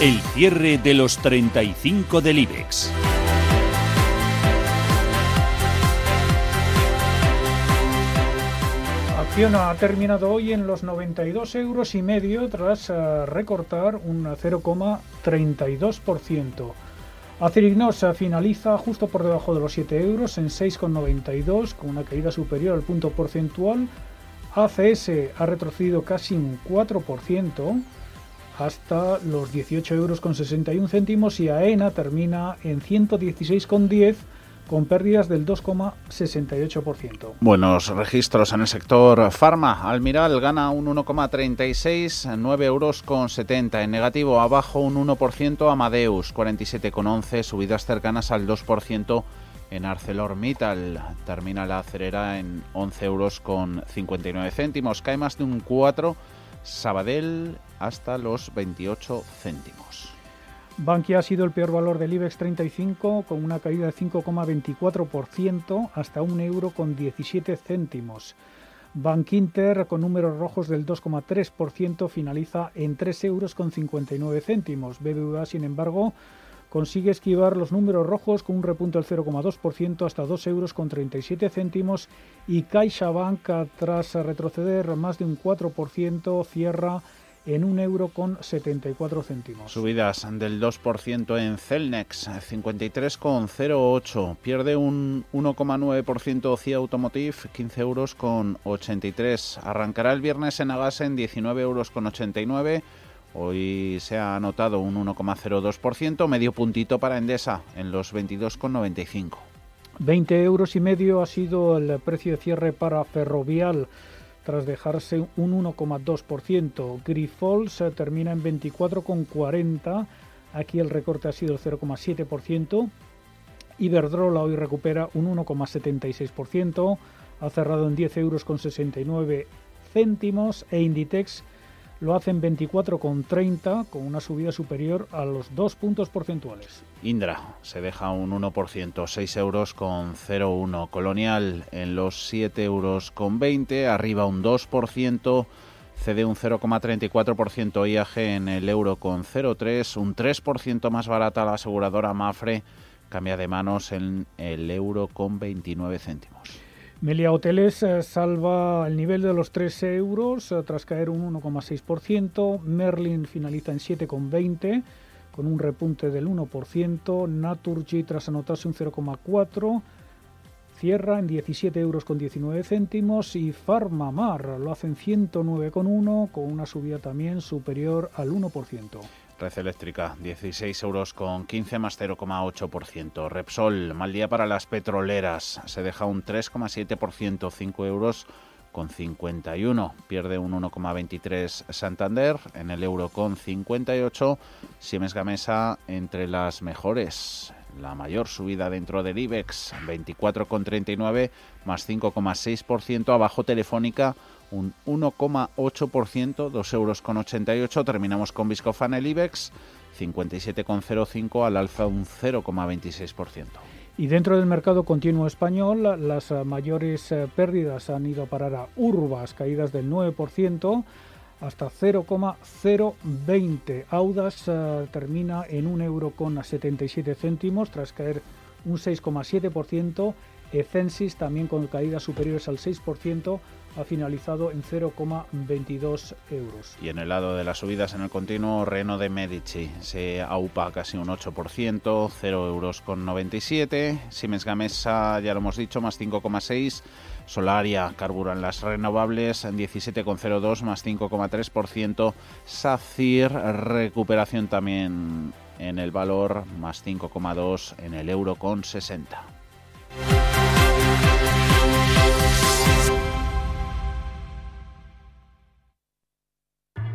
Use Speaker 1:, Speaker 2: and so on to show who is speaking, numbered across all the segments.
Speaker 1: El cierre de los 35 del IBEX.
Speaker 2: Acciona ha terminado hoy en los 92 euros y medio tras eh, recortar un 0,32%. Acerignos finaliza justo por debajo de los 7 euros en 6,92 con una caída superior al punto porcentual. ACS ha retrocedido casi un 4% hasta los 18 euros con 61 céntimos y AENA termina en 116,10 con pérdidas del 2,68%.
Speaker 3: Buenos registros en el sector farma. Almiral gana un 1,36, 9 euros con 70. En negativo, abajo un 1%. Amadeus, 47,11. Subidas cercanas al 2% en ArcelorMittal. Termina la acerera en 11 euros con 59 céntimos. Cae más de un 4. Sabadell hasta los 28 céntimos.
Speaker 2: Bankia ha sido el peor valor del IBEX 35 con una caída de 5,24% hasta un euro con 17 céntimos. Bank Inter con números rojos del 2,3% finaliza en 3 euros con 59 céntimos. BBVA, sin embargo, consigue esquivar los números rojos con un repunto del 0,2% hasta 2 euros con 37 céntimos y CaixaBank tras retroceder más de un 4% cierra en un euro con 74 céntimos.
Speaker 3: Subidas del 2% en Celnex, 53,08. Pierde un 1,9% CIA Automotive, 15 euros con 83. Arrancará el viernes en Agas en 19 euros con 89. Hoy se ha anotado un 1,02%, medio puntito para Endesa en los 22,95.
Speaker 2: 20 euros y medio ha sido el precio de cierre para Ferrovial tras dejarse un 1,2%. Grifols termina en 24,40. Aquí el recorte ha sido el 0,7%. Iberdrola hoy recupera un 1,76%. Ha cerrado en 10 euros con 69 céntimos e Inditex lo hacen 24,30 con una subida superior a los dos puntos porcentuales.
Speaker 3: Indra se deja un 1%, 6 euros con 0,1. Colonial en los 7 euros con 20, arriba un 2%. Cede un 0,34% IAG en el euro con 0,3, un 3% más barata la aseguradora Mafre, cambia de manos en el euro con 29 céntimos.
Speaker 2: Melia Hoteles eh, salva el nivel de los 3 euros eh, tras caer un 1,6%. Merlin finaliza en 7,20 con un repunte del 1%. Naturgy tras anotarse un 0,4 cierra en 17 euros con 19 céntimos y Farmamar lo hace en 109,1 con una subida también superior al 1%.
Speaker 3: Red Eléctrica, 16 euros con 15 más 0,8%. Repsol, mal día para las petroleras, se deja un 3,7%, 5 euros con 51. Pierde un 1,23 Santander en el euro con 58. Siemens Gamesa entre las mejores. La mayor subida dentro del IBEX, 24,39 más 5,6%. Abajo Telefónica, un 1,8%, 2,88 euros. Con 88. Terminamos con Viscofan el IBEX, 57,05 al alza un 0,26%.
Speaker 2: Y dentro del mercado continuo español, las mayores eh, pérdidas han ido a parar a Urbas, caídas del 9%, hasta 0,020. Audas eh, termina en 1 euro con 77 céntimos tras caer un 6,7%. Ecensis también con caídas superiores al 6% ha finalizado en 0,22 euros.
Speaker 3: Y en el lado de las subidas en el continuo, Reno de Medici se aupa casi un 8%, 0 euros con 97. Siemens Gamesa, ya lo hemos dicho, más 5,6. Solaria carburan las renovables en 17,02 más 5,3%. SACIR recuperación también en el valor más 5,2 en el euro con 60.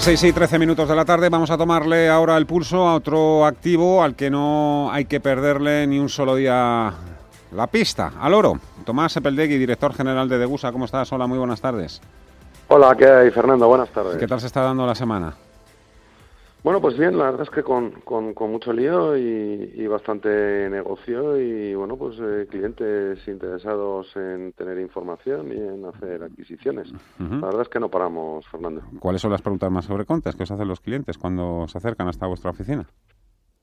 Speaker 4: Las 6 y 13 minutos de la tarde vamos a tomarle ahora el pulso a otro activo al que no hay que perderle ni un solo día la pista, al oro. Tomás Sepeldegui, director general de Degusa, ¿cómo estás? Hola, muy buenas tardes.
Speaker 5: Hola, ¿qué hay, Fernando? Buenas tardes.
Speaker 4: ¿Qué tal se está dando la semana?
Speaker 5: Bueno, pues bien, la verdad es que con, con, mucho lío y, bastante negocio y, bueno, pues eh, clientes interesados en tener información y en hacer adquisiciones. La verdad es que no paramos, Fernando.
Speaker 4: ¿Cuáles son las preguntas más frecuentes que os hacen los clientes cuando se acercan hasta vuestra oficina?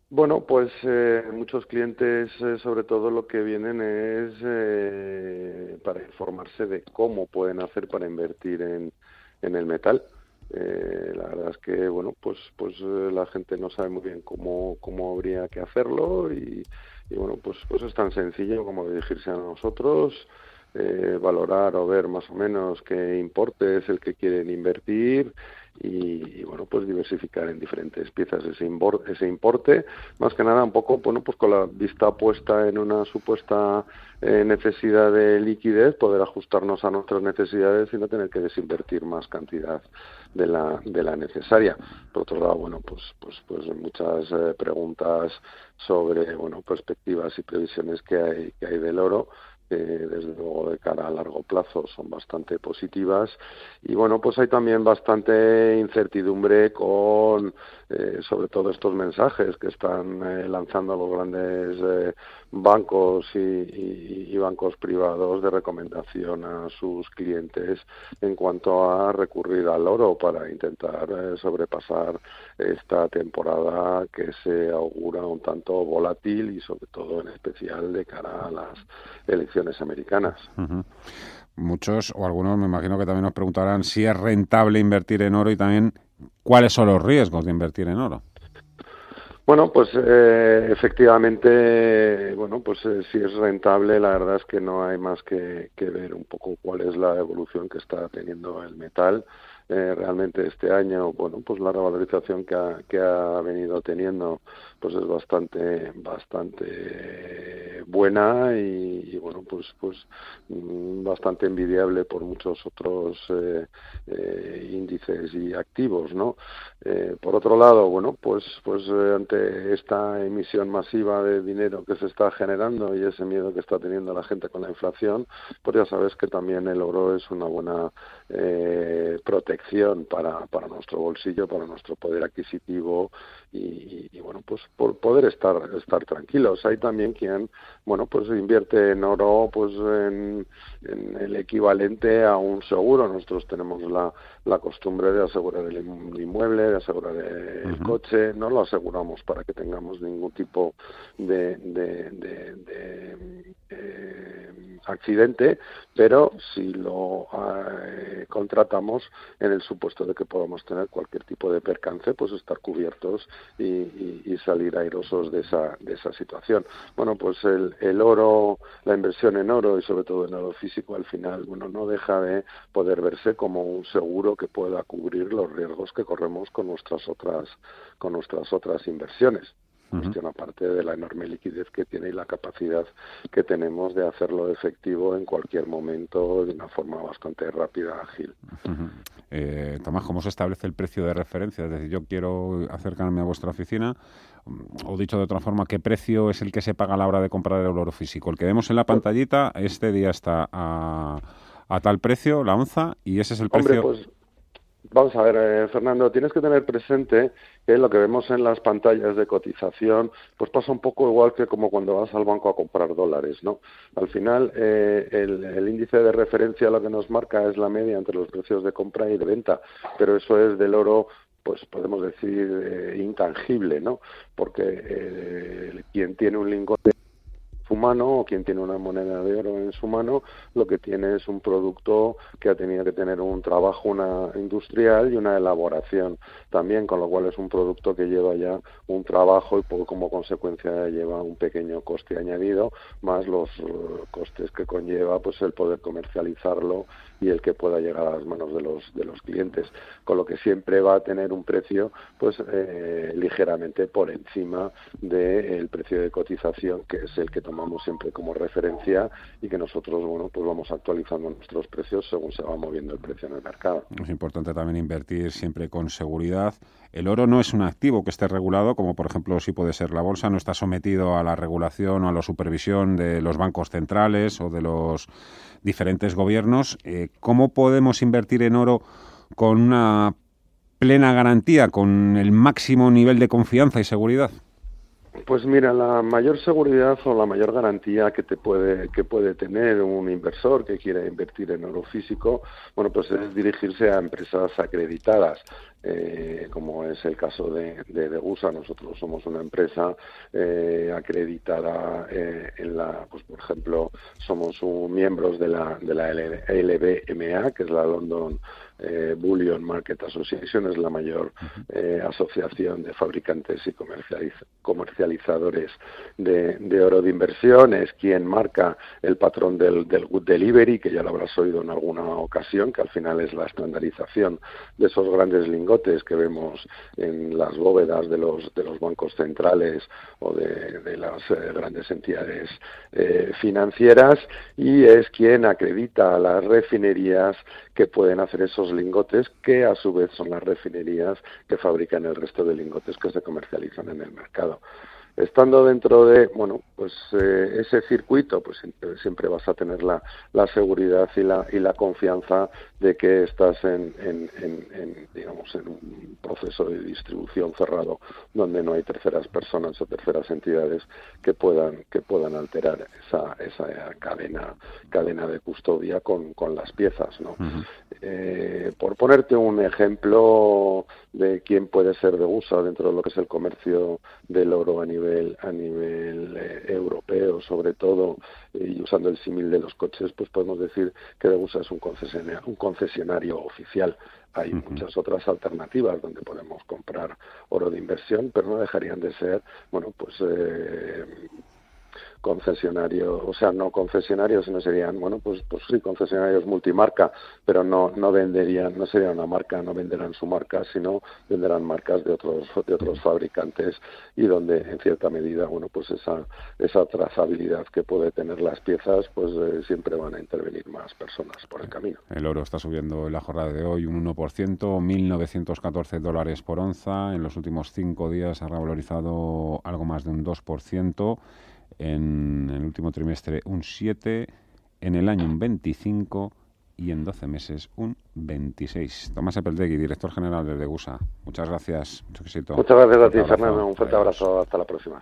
Speaker 5: Bueno, pues eh, muchos clientes, eh, sobre todo, lo que vienen es para informarse de cómo pueden hacer para invertir en, en el metal. Eh, la verdad es que bueno pues pues eh, la gente no sabe muy bien cómo, cómo habría que hacerlo y, bueno pues pues es tan sencillo como dirigirse a nosotros eh, valorar o ver más o menos qué importe es el que quieren invertir y, bueno pues diversificar en diferentes piezas ese importe, ese importe. Más que nada un poco bueno pues con la vista puesta en una supuesta eh, necesidad de liquidez poder ajustarnos a nuestras necesidades y no tener que desinvertir más cantidad de la de la necesaria. Por otro lado bueno pues pues pues muchas eh, preguntas sobre bueno perspectivas y previsiones que hay que hay del oro desde luego de cara a largo plazo son bastante positivas. Y bueno pues hay también bastante incertidumbre con eh, sobre todo estos mensajes que están eh, lanzando los grandes eh, bancos y, bancos privados de recomendación a sus clientes en cuanto a recurrir al oro para intentar sobrepasar esta temporada que se augura un tanto volátil y sobre todo en especial de cara a las elecciones americanas.
Speaker 4: Muchos o algunos me imagino que también nos preguntarán si es rentable invertir en oro y también ¿Cuáles son los riesgos de invertir en oro?
Speaker 5: Bueno, pues eh, efectivamente, bueno, pues eh, si es rentable, la verdad es que no hay más que, ver un poco cuál es la evolución que está teniendo el metal. Eh, realmente este año, bueno, pues la revalorización que ha, que ha venido teniendo, pues es bastante, bastante buena y, bueno, pues, pues mm, bastante envidiable por muchos otros eh, eh, índices y activos, ¿no? por otro lado, bueno, pues, pues ante esta emisión masiva de dinero que se está generando y ese miedo que está teniendo la gente con la inflación, pues ya sabes que también el oro es una buena protección para, para nuestro bolsillo, para nuestro poder adquisitivo y, bueno, pues por poder estar, estar tranquilos. Hay también quien, bueno, pues invierte en oro pues en, el equivalente a un seguro. Nosotros tenemos la, la costumbre de asegurar el inmueble, de asegurar el coche, no lo aseguramos para que tengamos ningún tipo de, de, eh, accidente, pero si lo eh, contratamos en el supuesto de que podamos tener cualquier tipo de percance, pues estar cubiertos y, salir airosos de esa, de esa situación. Bueno, pues el, el oro, la inversión en oro y sobre todo en oro físico al final, bueno, no deja de poder verse como un seguro que pueda cubrir los riesgos que corremos con nuestras otras, con nuestras otras inversiones cuestión aparte de la enorme liquidez que tiene y la capacidad que tenemos de hacerlo efectivo en cualquier momento de una forma bastante rápida, ágil.
Speaker 4: eh, Tomás, ¿cómo se establece el precio de referencia? Es decir, yo quiero acercarme a vuestra oficina, o dicho de otra forma, ¿qué precio es el que se paga a la hora de comprar el oro físico? El que vemos en la pantallita, este día está a, a tal precio, la onza, y ese es el precio...
Speaker 5: Pues, Vamos a ver, eh, Fernando, tienes que tener presente que lo que vemos en las pantallas de cotización, pues pasa un poco igual que como cuando vas al banco a comprar dólares, ¿no? Al final, eh, el, índice de referencia lo que nos marca es la media entre los precios de compra y de venta, pero eso es del oro pues podemos decir, intangible, ¿no? Porque quien tiene un lingote su mano o quien tiene una moneda de oro en su mano lo que tiene es un producto que ha tenido que tener un trabajo una industrial y una elaboración también con lo cual es un producto que lleva ya un trabajo y como consecuencia lleva un pequeño coste añadido más los eh, costes que conlleva pues el poder comercializarlo y el que pueda llegar a las manos de los de los clientes. Con lo que siempre va a tener un precio pues eh, ligeramente por encima del precio de cotización que es el que tomamos siempre como referencia y que nosotros bueno pues vamos actualizando nuestros precios según se va moviendo el precio en el mercado
Speaker 4: es importante también invertir siempre con seguridad el oro no es un activo que esté regulado, como por ejemplo si puede ser la bolsa, no está sometido a la regulación o a la supervisión de los bancos centrales o de los diferentes gobiernos. Eh, ¿Cómo podemos invertir en oro con una plena garantía, con el máximo nivel de confianza y seguridad?
Speaker 5: Pues mira, la mayor seguridad o la mayor garantía que te puede que puede tener un inversor que quiera invertir en oro físico, bueno, pues es dirigirse a empresas acreditadas. Eh, como es el caso de, de, nosotros somos una empresa eh, acreditada eh, en la, pues por ejemplo, somos un, miembros de la, de la LBMA, que es la London eh, Bullion Market Association es la mayor eh, asociación de fabricantes y comercializadores de, oro de inversión, es quien marca el patrón del, del Good Delivery, que ya lo habrás oído en alguna ocasión, que al final es la estandarización de esos grandes lingotes que vemos en las bóvedas de los, de los bancos centrales o de, las eh, grandes entidades financieras, y es quien acredita a las refinerías que pueden hacer esos lingotes que a su vez son las refinerías que fabrican el resto de lingotes que se comercializan en el mercado estando dentro de bueno pues eh, ese circuito pues siempre, vas a tener la, la, seguridad y la y la confianza de que estás en, en, digamos en un proceso de distribución cerrado donde no hay terceras personas o terceras entidades que puedan que puedan alterar esa esa cadena cadena de custodia con, con las piezas no eh, por ponerte un ejemplo de quién puede ser de uso dentro de lo que es el comercio del oro a nivel a nivel eh, europeo sobre todo y usando el símil de los coches pues podemos decir que Degusa es un concesionario, un concesionario oficial. Hay muchas otras alternativas donde podemos comprar oro de inversión pero no dejarían de ser bueno pues eh, concesionarios, o sea, no concesionarios, sino serían, bueno, pues, pues sí, concesionarios multimarca, pero no, no venderían, no sería una marca, no venderán su marca, sino venderán marcas de otros, de otros fabricantes y donde, en cierta medida, bueno, pues esa, esa trazabilidad que puede tener las piezas, pues eh, siempre van a intervenir más personas por el camino.
Speaker 4: El oro está subiendo en la jornada de hoy un 1%, 1.914 dólares por onza. En los últimos cinco días ha revalorizado algo más de un 2% en el último trimestre un 7, en el año un 25 y en 12 meses un 26. Tomás Epeldegui, director general de Degusa. Muchas gracias.
Speaker 5: Mucho éxito. Muchas gracias a ti, Fernando. Un fuerte abrazo. Hasta la próxima.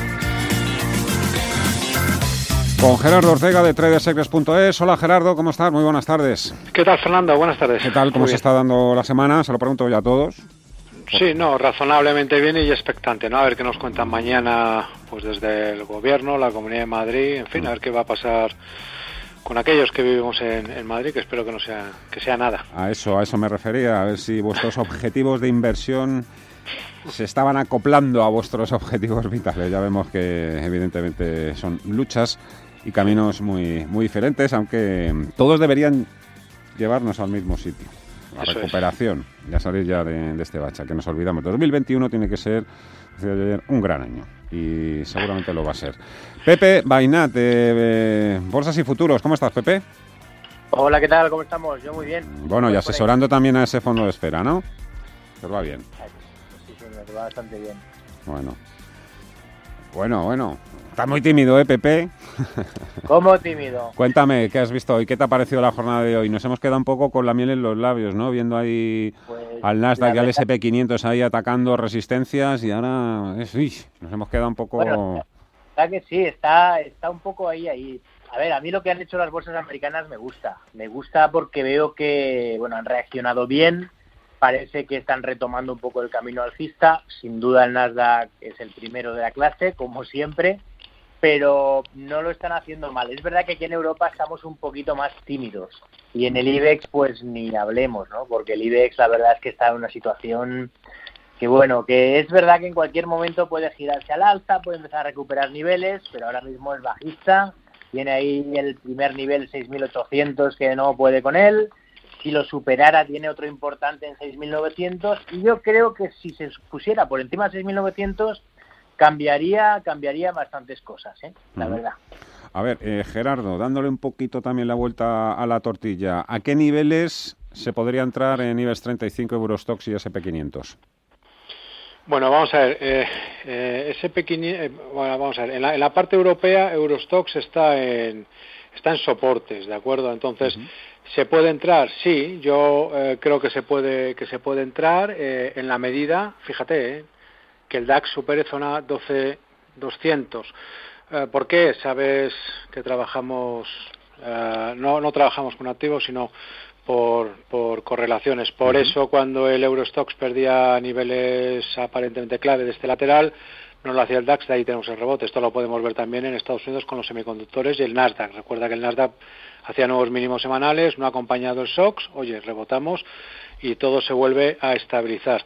Speaker 4: Con Gerardo Ortega de tradersecrets.es. Hola Gerardo, ¿cómo estás? Muy buenas tardes.
Speaker 6: ¿Qué tal Fernando? Buenas tardes.
Speaker 4: ¿Qué tal? ¿Cómo se está dando la semana? Se lo pregunto ya a todos.
Speaker 6: Sí, no, razonablemente bien y expectante, ¿no? A ver qué nos cuentan mañana, pues desde el gobierno, la Comunidad de Madrid, en fin, a ver qué va a pasar con aquellos que vivimos en, Madrid, que espero que no sea, que sea nada.
Speaker 4: A eso, a eso me refería, a ver si vuestros objetivos de inversión se estaban acoplando a vuestros objetivos vitales. Ya vemos que evidentemente son luchas y caminos muy, muy diferentes, aunque todos deberían llevarnos al mismo sitio. La recuperación, ya salir ya de, este bacha, que nos olvidamos. 2021 tiene que ser un gran año y seguramente lo va a ser. Pepe Bainat, de Bolsas y Futuros, ¿cómo estás, Pepe?
Speaker 7: Hola, ¿qué tal? ¿Cómo estamos? Yo muy bien.
Speaker 4: Bueno, y asesorando también a ese fondo de espera, ¿no? Pues va bien.
Speaker 7: Sí, señor, va bastante bien.
Speaker 4: Bueno. Bueno, bueno. Estás muy tímido, ¿eh, Pepe?
Speaker 7: ¿Cómo tímido?
Speaker 4: Cuéntame, ¿qué has visto hoy? ¿Qué te ha parecido la jornada de hoy? Nos hemos quedado un poco con la miel en los labios, ¿no? Viendo ahí
Speaker 7: Pues,
Speaker 4: al Nasdaq y al
Speaker 7: verdad-
Speaker 4: SP500 ahí atacando resistencias y ahora es, uy, nos hemos quedado un poco...
Speaker 7: Bueno, Está que sí, está, está un poco ahí, ahí. A ver, a mí lo que han hecho las bolsas americanas me gusta. Me gusta porque veo que, bueno, han reaccionado bien. Parece que están retomando un poco el camino alcista. Sin duda el Nasdaq es el primero de la clase, como siempre, pero no lo están haciendo mal. Es verdad que aquí en Europa estamos un poquito más tímidos. Y en el IBEX, pues ni hablemos, ¿no? Porque el IBEX, la verdad es que está en una situación que bueno, que es verdad que en cualquier momento puede girarse al alza, puede empezar a recuperar niveles, pero ahora mismo es bajista, tiene ahí el primer nivel 6.800 que no puede con él, si lo superara tiene otro importante en 6.900 y yo creo que si se pusiera por encima de 6.900 cambiaría cambiaría bastantes cosas, ¿eh? la verdad.
Speaker 4: A ver, eh, Gerardo, dándole un poquito también la vuelta a la tortilla, ¿a qué niveles se podría entrar en IBEX 35, Eurostox y SP500?
Speaker 6: Bueno, vamos a ver, eh, eh, SP500, eh, bueno, vamos a ver, en la, en la parte europea Eurostox está en, está en soportes, ¿de acuerdo? Entonces, ¿se puede entrar? Sí, yo eh, creo que se puede, que se puede entrar eh, en la medida, fíjate, eh, que el DAX supere zona 12.200. Eh, ¿Por qué? Sabes que trabajamos, eh, no, no trabajamos con activos, sino por, por correlaciones. Por eso, cuando el Eurostox perdía niveles aparentemente clave de este lateral, no lo hacía el DAX, de ahí tenemos el rebote. Esto lo podemos ver también en Estados Unidos con los semiconductores y el Nasdaq. Recuerda que el Nasdaq hacía nuevos mínimos semanales, no ha acompañado el SOX, oye, rebotamos y todo se vuelve a estabilizar.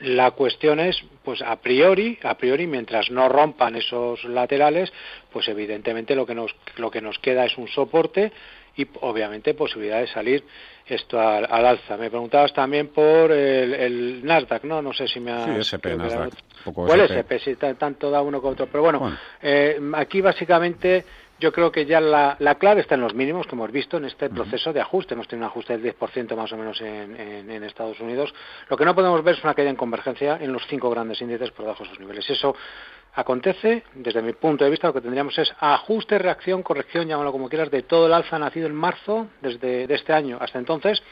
Speaker 6: La cuestión es, pues a priori, a priori, mientras no rompan esos laterales, pues evidentemente lo que nos, lo que nos queda es un soporte y obviamente posibilidad de salir esto al, al alza. Me preguntabas también por el, el Nasdaq, ¿no? No sé si me
Speaker 4: Sí,
Speaker 6: has...
Speaker 4: SP,
Speaker 6: que era
Speaker 4: Nasdaq,
Speaker 6: ¿Cuál
Speaker 4: SP.
Speaker 6: SP? Sí, ta- tanto da uno como otro. Pero bueno,
Speaker 4: Bueno.
Speaker 6: eh, aquí básicamente yo creo que ya la, la clave está en los mínimos que hemos visto en este proceso de ajuste. Hemos tenido un ajuste del 10% más o menos en, en- en Estados Unidos. Lo que no podemos ver es una caída en convergencia en los cinco grandes índices por debajo de esos niveles. Eso acontece, desde mi punto de vista, lo que tendríamos es ajuste, reacción, corrección, llámalo como quieras, de todo el alza nacido en marzo desde de este año hasta entonces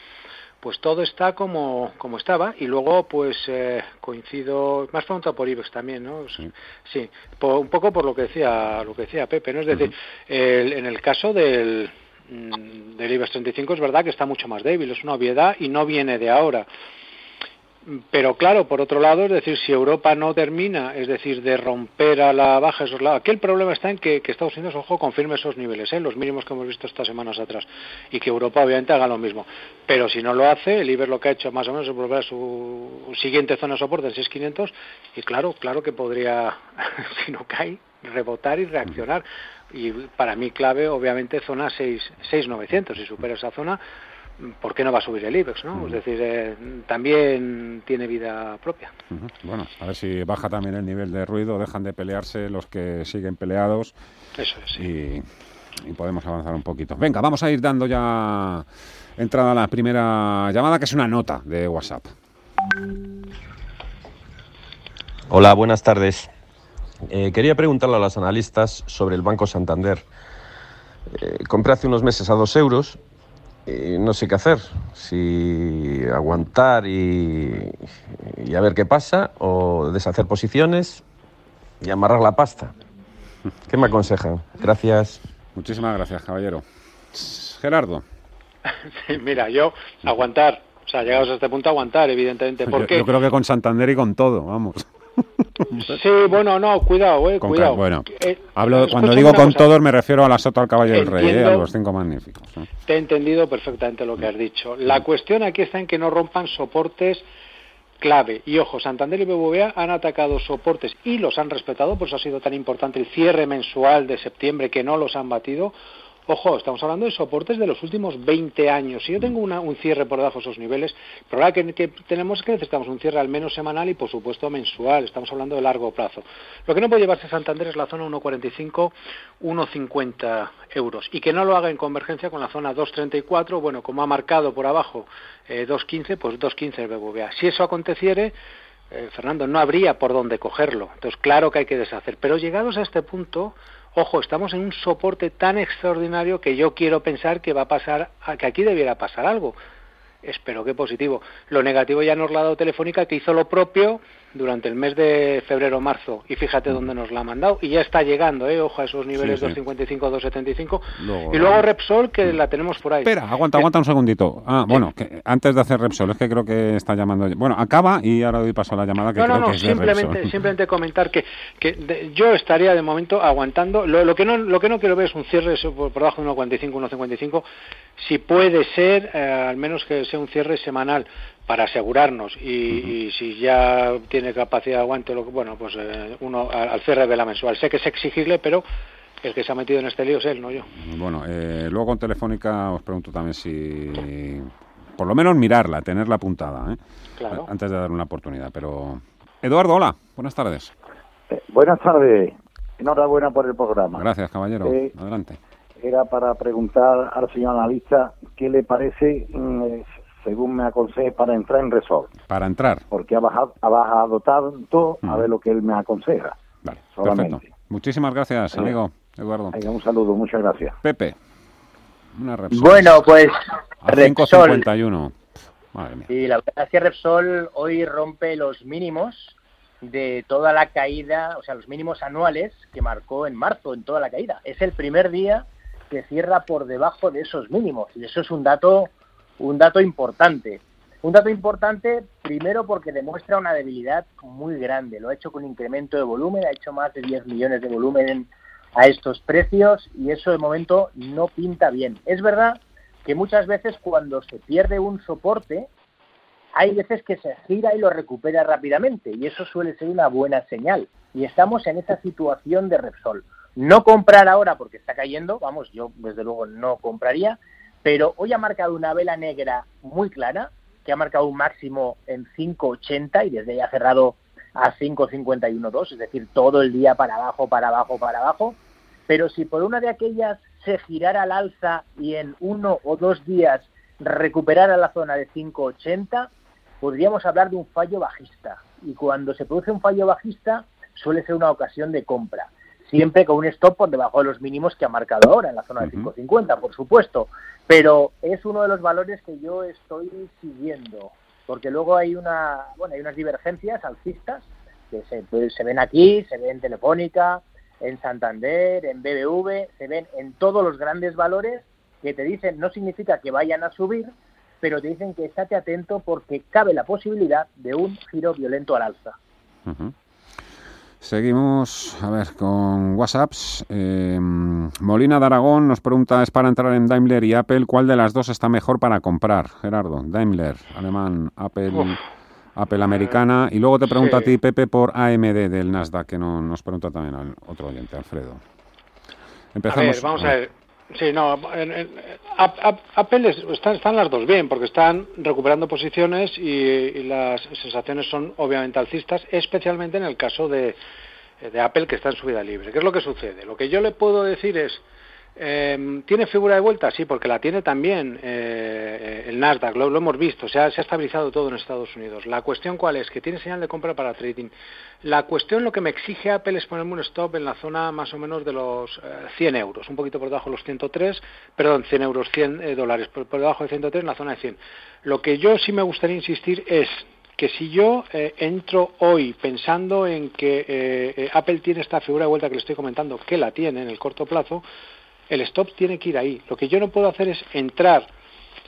Speaker 6: pues todo está como, como estaba y luego pues eh, coincido más preguntado por IBEX también no
Speaker 4: Sí.
Speaker 6: sí po- un poco por lo que decía lo que decía Pepe no es decir el- en el caso del mm, del IBEX 35 es verdad que está mucho más débil es una obviedad y no viene de ahora pero claro, por otro lado, es decir, si Europa no termina, es decir, de romper a la baja esos lados, aquí el problema está en que, Estados Unidos, ojo, confirme esos niveles, ¿eh? los mínimos que hemos visto estas semanas atrás, y que Europa obviamente haga lo mismo. Pero si no lo hace, el IBEX lo que ha hecho más o menos es volver a su siguiente zona de soporte, el 6500, y claro, claro que podría, si no cae, rebotar y reaccionar. Y para mí clave, obviamente, zona 6, 6900, si supera esa zona, ¿por qué no va a subir el IBEX? ¿no? Es decir, eh, también tiene vida propia.
Speaker 4: Bueno, a ver si baja también el nivel de ruido, dejan de pelearse los que siguen peleados
Speaker 6: Eso es. sí.
Speaker 4: y, y podemos avanzar un poquito. Venga, vamos a ir dando ya entrada a la primera llamada, que es una nota de WhatsApp.
Speaker 8: Hola, buenas tardes. Eh, quería preguntarle a los analistas sobre el Banco Santander. Eh, compré hace unos meses a dos euros y no sé qué hacer. Si aguantar y, y a ver qué pasa o deshacer posiciones y amarrar la pasta. ¿Qué me aconsejan? Gracias.
Speaker 4: Muchísimas gracias, caballero. Gerardo.
Speaker 6: Sí, Mira, yo aguantar, o sea, llegados a este punto, aguantar, evidentemente.
Speaker 4: Yo,
Speaker 6: porque
Speaker 4: yo creo que con Santander y con todo, vamos.
Speaker 6: Sí, bueno, no, cuidado, eh,
Speaker 4: Con
Speaker 6: cuidado.
Speaker 4: bueno,
Speaker 6: Eh,
Speaker 4: hablo, cuando digo con
Speaker 6: cosa.
Speaker 4: todos me refiero a la Sota al Caballo del Rey, eh, a los cinco magníficos. ¿eh?
Speaker 6: Te he entendido perfectamente lo que has dicho. La cuestión aquí está en que no rompan soportes clave. Y ojo, Santander y BBVA han atacado soportes y los han respetado, por eso ha sido tan importante el cierre mensual de septiembre que no los han batido. Ojo, estamos hablando de soportes de los últimos 20 años. Si yo tengo un cierre por debajo de esos niveles, el problema que, que, tenemos es que necesitamos un cierre al menos semanal y, por supuesto, mensual. Estamos hablando de largo plazo. Lo que no puede llevarse Santander es la zona 1,45, 1,50 euros. Y que no lo haga en convergencia con la zona 2,34. Bueno, como ha marcado por abajo 2,15, eh, pues 2,15 el BBVA. Si eso aconteciere, eh, Fernando, no habría por dónde cogerlo. Entonces, claro que hay que deshacer. Pero llegados a este punto, ojo, estamos en un soporte tan extraordinario que yo quiero pensar que va a pasar, que aquí debiera pasar algo. Espero que positivo. Lo negativo ya nos ha dado Telefónica, que hizo lo propio durante el mes de febrero-marzo y fíjate dónde nos la ha mandado y ya está llegando, ¿eh? ojo a esos niveles 255, 275 y luego Repsol que la tenemos por ahí.
Speaker 4: Espera, aguanta, aguanta un segundito. Ah, bueno, que antes de hacer Repsol, es que creo que está llamando. Bueno, acaba y ahora doy paso a la llamada que
Speaker 6: no,
Speaker 4: creo
Speaker 6: no,
Speaker 4: que es
Speaker 6: simplemente,
Speaker 4: de
Speaker 6: simplemente comentar que, que yo estaría de momento aguantando. Lo, lo, que no lo que no quiero ver es un cierre por, por debajo de 1.45, 1.55. Si puede ser, eh, al menos que sea un cierre semanal para asegurarnos y, si ya tiene capacidad de aguante, lo, bueno, pues eh, uno al cierre de la mensual. Sé que es exigible, pero el que se ha metido en este lío es él, no yo.
Speaker 4: Bueno, eh, luego con Telefónica os pregunto también si, por lo menos mirarla, tenerla apuntada, ¿eh?
Speaker 6: Claro.
Speaker 4: antes de dar una oportunidad. Pero Eduardo, hola, buenas tardes.
Speaker 9: Eh, buenas tardes, enhorabuena por el programa.
Speaker 4: Gracias, caballero.
Speaker 9: Eh,
Speaker 4: Adelante.
Speaker 9: Era para preguntar al señor analista qué le parece mm, según me aconseje, para entrar en Resort.
Speaker 4: Para entrar.
Speaker 9: Porque ha bajado, ha bajado tanto, a ver lo que él me aconseja.
Speaker 4: Vale,
Speaker 9: solamente.
Speaker 4: perfecto. Muchísimas gracias, amigo Eduardo.
Speaker 9: Venga, un saludo, muchas gracias.
Speaker 4: Pepe, una Repsol.
Speaker 7: Bueno, pues
Speaker 4: A
Speaker 7: Repsol.
Speaker 4: 5.51. Madre mía.
Speaker 7: Y la verdad es que Repsol hoy rompe los mínimos de toda la caída, o sea, los mínimos anuales que marcó en marzo, en toda la caída. Es el primer día que cierra por debajo de esos mínimos. Y eso es un dato un dato importante. Un dato importante, primero porque demuestra una debilidad muy grande. Lo ha hecho con incremento de volumen, ha hecho más de 10 millones de volumen a estos precios y eso de momento no pinta bien. Es verdad que muchas veces cuando se pierde un soporte, hay veces que se gira y lo recupera rápidamente y eso suele ser una buena señal. Y estamos en esa situación de Repsol. No comprar ahora porque está cayendo, vamos, yo desde luego no compraría, pero hoy ha marcado una vela negra muy clara, que ha marcado un máximo en 5.80 y desde ahí ha cerrado a 5.51.2, es decir, todo el día para abajo, para abajo, para abajo. Pero si por una de aquellas se girara al alza y en uno o dos días recuperara la zona de 5.80, podríamos hablar de un fallo bajista. Y cuando se produce un fallo bajista, suele ser una ocasión de compra siempre con un stop por debajo de los mínimos que ha marcado ahora, en la zona de 5.50, por supuesto. Pero es uno de los valores que yo estoy siguiendo, porque luego hay una, bueno, hay unas divergencias alcistas que se, pues, se ven aquí, se ven en Telefónica, en Santander, en BBV, se ven en todos los grandes valores que te dicen no significa que vayan a subir, pero te dicen que estate atento porque cabe la posibilidad de un giro violento al alza.
Speaker 4: Seguimos, a ver, con WhatsApps. Eh, Molina de Aragón nos pregunta, es para entrar en Daimler y Apple, ¿cuál de las dos está mejor para comprar? Gerardo, Daimler, alemán, Apple, Apple americana. Y luego te pregunta a ti, Pepe, por AMD del Nasdaq, que no, nos pregunta también al otro oyente, Alfredo.
Speaker 6: Empezamos. A ver, vamos a ver. Sí, no, en, Apple están, están, las dos bien, porque están recuperando posiciones y, y, las sensaciones son obviamente alcistas, especialmente en el caso de, de Apple que está en subida libre. ¿Qué es lo que sucede? Lo que yo le puedo decir es, eh, ¿Tiene figura de vuelta? Sí, porque la tiene también eh, el Nasdaq, lo, hemos visto, se ha, se ha estabilizado todo en Estados Unidos. La cuestión cuál es? Que tiene señal de compra para trading. La cuestión, lo que me exige Apple es ponerme un stop en la zona más o menos de los eh, 100 euros, un poquito por debajo de los 103, perdón, 100 euros, 100 eh, dólares, por, por, debajo de 103 en la zona de 100. Lo que yo sí me gustaría insistir es que si yo eh, entro hoy pensando en que eh, Apple tiene esta figura de vuelta que le estoy comentando, que la tiene en el corto plazo, el stop tiene que ir ahí. Lo que yo no puedo hacer es entrar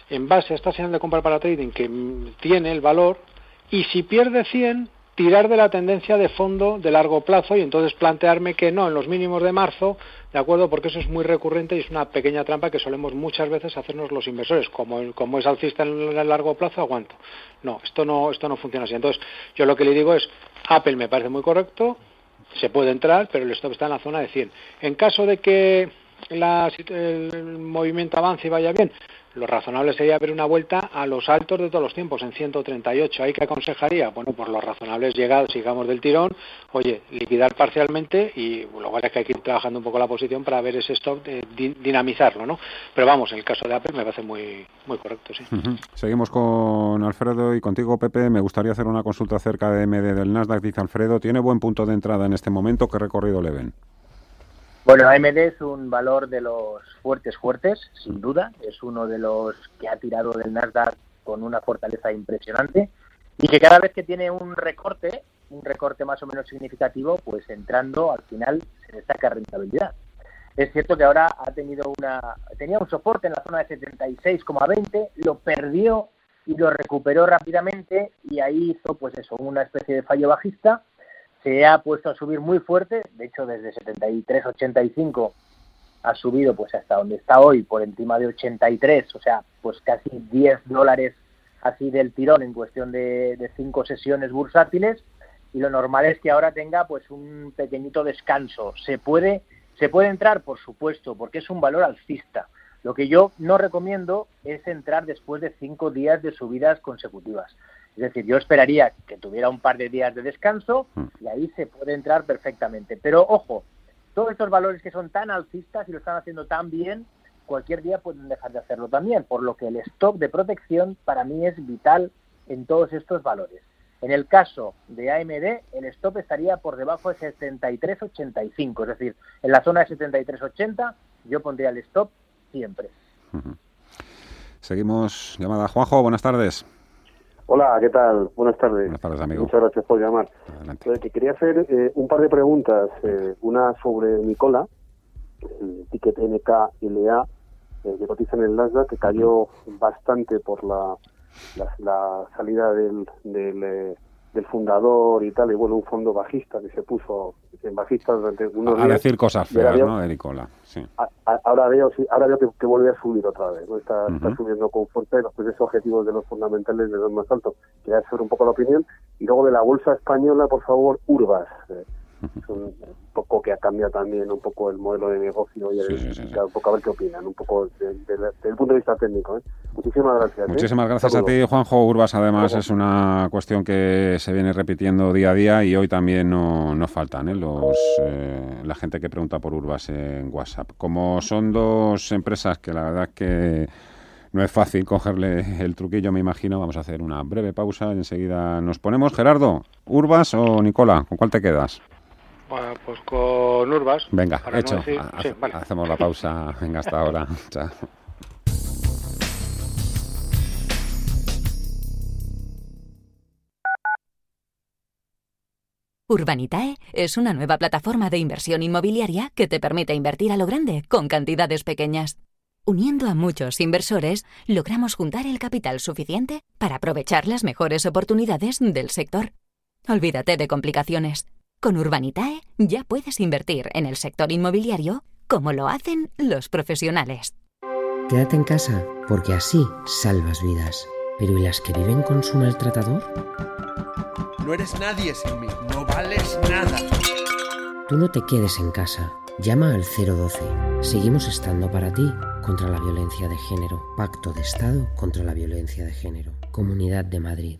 Speaker 6: en base a esta señal de compra para trading que tiene el valor y si pierde 100 tirar de la tendencia de fondo de largo plazo y entonces plantearme que no en los mínimos de marzo, de acuerdo, porque eso es muy recurrente y es una pequeña trampa que solemos muchas veces hacernos los inversores, como como es alcista en el largo plazo aguanto. No, esto no esto no funciona así. Entonces, yo lo que le digo es Apple me parece muy correcto, se puede entrar, pero el stop está en la zona de 100. En caso de que el movimiento avance y vaya bien, lo razonable sería ver una vuelta a los altos de todos los tiempos, en 138. ¿Hay que aconsejaría? Bueno, pues lo razonable es llegar, sigamos del tirón, oye, liquidar parcialmente y luego es que hay que ir trabajando un poco la posición para ver ese stock, de, dinamizarlo, ¿no? Pero vamos, en el caso de Apple me parece muy, muy correcto, sí.
Speaker 4: Seguimos con Alfredo y contigo, Pepe. Me gustaría hacer una consulta acerca de MD del Nasdaq. Dice Alfredo, ¿tiene buen punto de entrada en este momento? ¿Qué recorrido le ven?
Speaker 7: Bueno, AMD es un valor de los fuertes fuertes, sin duda. Es uno de los que ha tirado del Nasdaq con una fortaleza impresionante y que cada vez que tiene un recorte, un recorte más o menos significativo, pues entrando al final se destaca rentabilidad. Es cierto que ahora ha tenido una tenía un soporte en la zona de 76,20, lo perdió y lo recuperó rápidamente y ahí hizo pues eso, una especie de fallo bajista se ha puesto a subir muy fuerte, de hecho desde 73-85 ha subido pues hasta donde está hoy, por encima de 83, o sea, pues casi 10 dólares así del tirón en cuestión de, cinco sesiones bursátiles y lo normal es que ahora tenga pues un pequeñito descanso. Se puede, se puede entrar, por supuesto, porque es un valor alcista. Lo que yo no recomiendo es entrar después de cinco días de subidas consecutivas. Es decir, yo esperaría que tuviera un par de días de descanso mm. y ahí se puede entrar perfectamente. Pero ojo, todos estos valores que son tan alcistas y lo están haciendo tan bien, cualquier día pueden dejar de hacerlo también, por lo que el stop de protección para mí es vital en todos estos valores. En el caso de AMD, el stop estaría por debajo de 73.85, es decir, en la zona de 73.80 yo pondría el stop siempre.
Speaker 4: Seguimos llamada Juanjo, buenas tardes.
Speaker 10: Hola, ¿qué tal? Buenas tardes.
Speaker 4: Buenas tardes, amigo.
Speaker 10: Muchas gracias por llamar. que quería hacer eh, un par de preguntas. Eh, una sobre Nicola, el ticket NKLA, eh, que cotiza en el Nasdaq, que cayó bastante por la, la, salida del, del, eh, del fundador y tal, y bueno, un fondo bajista que se puso en bajista durante unos días.
Speaker 4: A decir cosas feas, ¿no? De Nicola, sí.
Speaker 10: ahora veo, ahora veo que, vuelve a subir otra vez, ¿no? Está, está subiendo con fuerza y los precios objetivos de los fundamentales de los más altos. Quería hacer un poco la opinión. Y luego de la bolsa española, por favor, Urbas. Eh, un poco que ha cambiado también un poco el modelo de negocio y un poco a ver qué opinan, un poco desde, el punto de vista técnico. ¿eh? Muchísimas gracias.
Speaker 4: ¿eh? Muchísimas gracias a ti, Juanjo Urbas. Además, es una cuestión que se viene repitiendo día a día y hoy también no, no faltan ¿eh? Los, la gente que pregunta por Urbas en WhatsApp. Como son dos empresas que la verdad que no es fácil cogerle el truquillo, me imagino. Vamos a hacer una breve pausa y enseguida nos ponemos. Gerardo, Urbas o Nicola, ¿con cuál te quedas?
Speaker 6: Pues con Urbas.
Speaker 4: Venga, hecho. Hacemos la pausa. Venga, hasta ahora. Chao.
Speaker 11: Urbanitae es una nueva plataforma de inversión inmobiliaria que te permite invertir a lo grande con cantidades pequeñas. Uniendo a muchos inversores, logramos juntar el capital suficiente para aprovechar las mejores oportunidades del sector. Olvídate de complicaciones. Con Urbanitae ya puedes invertir en el sector inmobiliario como lo hacen los profesionales.
Speaker 12: Quédate en casa porque así salvas vidas. Pero ¿y las que viven con su maltratador?
Speaker 13: No eres nadie sin mí, no vales nada.
Speaker 12: Tú no te quedes en casa. Llama al 012. Seguimos estando para ti contra la violencia de género. Pacto de Estado contra la violencia de género. Comunidad de Madrid.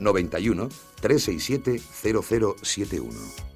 Speaker 14: 91 367 0071.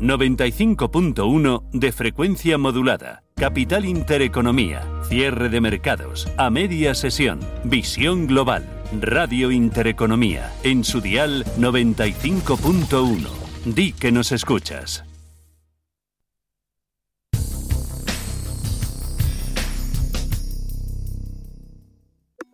Speaker 1: 95.1 de frecuencia modulada. Capital Intereconomía, cierre de mercados, a media sesión, visión global, Radio Intereconomía, en su dial 95.1. Di que nos escuchas.